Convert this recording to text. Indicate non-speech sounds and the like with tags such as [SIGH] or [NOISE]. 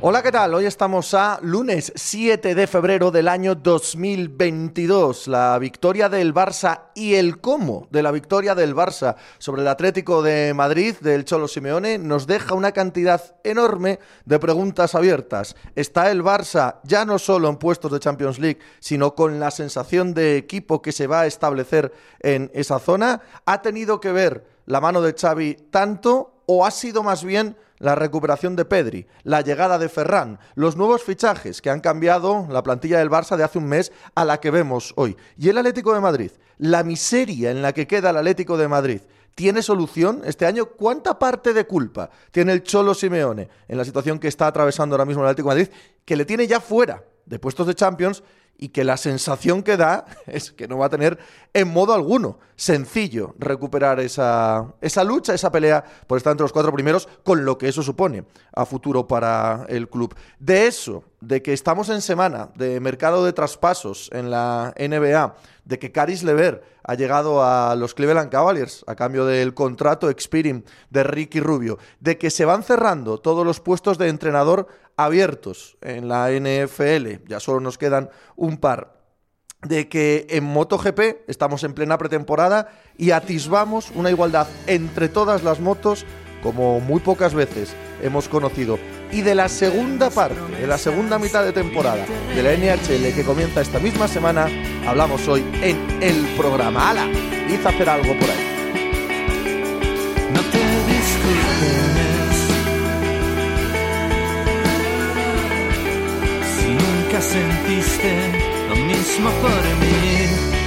Hola, ¿qué tal? Hoy estamos a lunes 7 de febrero del año 2022. La victoria del Barça y el cómo de la victoria del Barça sobre el Atlético de Madrid del Cholo Simeone nos deja una cantidad enorme de preguntas abiertas. ¿Está el Barça ya no solo en puestos de Champions League, sino con la sensación de equipo que se va a establecer en esa zona? ¿Ha tenido que ver la mano de Xavi tanto o ha sido más bien la recuperación de Pedri, la llegada de Ferran, los nuevos fichajes que han cambiado la plantilla del Barça de hace un mes a la que vemos hoy. Y el Atlético de Madrid, la miseria en la que queda el Atlético de Madrid. ¿Tiene solución este año? ¿Cuánta parte de culpa tiene el Cholo Simeone en la situación que está atravesando ahora mismo el Atlético de Madrid, que le tiene ya fuera de puestos de Champions y que la sensación que da [LAUGHS] es que no va a tener en modo alguno sencillo recuperar esa, esa lucha, esa pelea por estar entre los cuatro primeros, con lo que eso supone a futuro para el club. De eso, de que estamos en semana de mercado de traspasos en la NBA, de que Caris Lever ha llegado a los Cleveland Cavaliers a cambio del contrato expiring de Ricky Rubio, de que se van cerrando todos los puestos de entrenador abiertos en la NFL, ya solo nos quedan par, de que en MotoGP estamos en plena pretemporada y atisbamos una igualdad entre todas las motos como muy pocas veces hemos conocido. Y de la segunda parte, de la segunda mitad de temporada de la NHL que comienza esta misma semana, hablamos hoy en el programa. ¡Hala! Hice hacer algo por ahí. sentiste lo mismo por mí.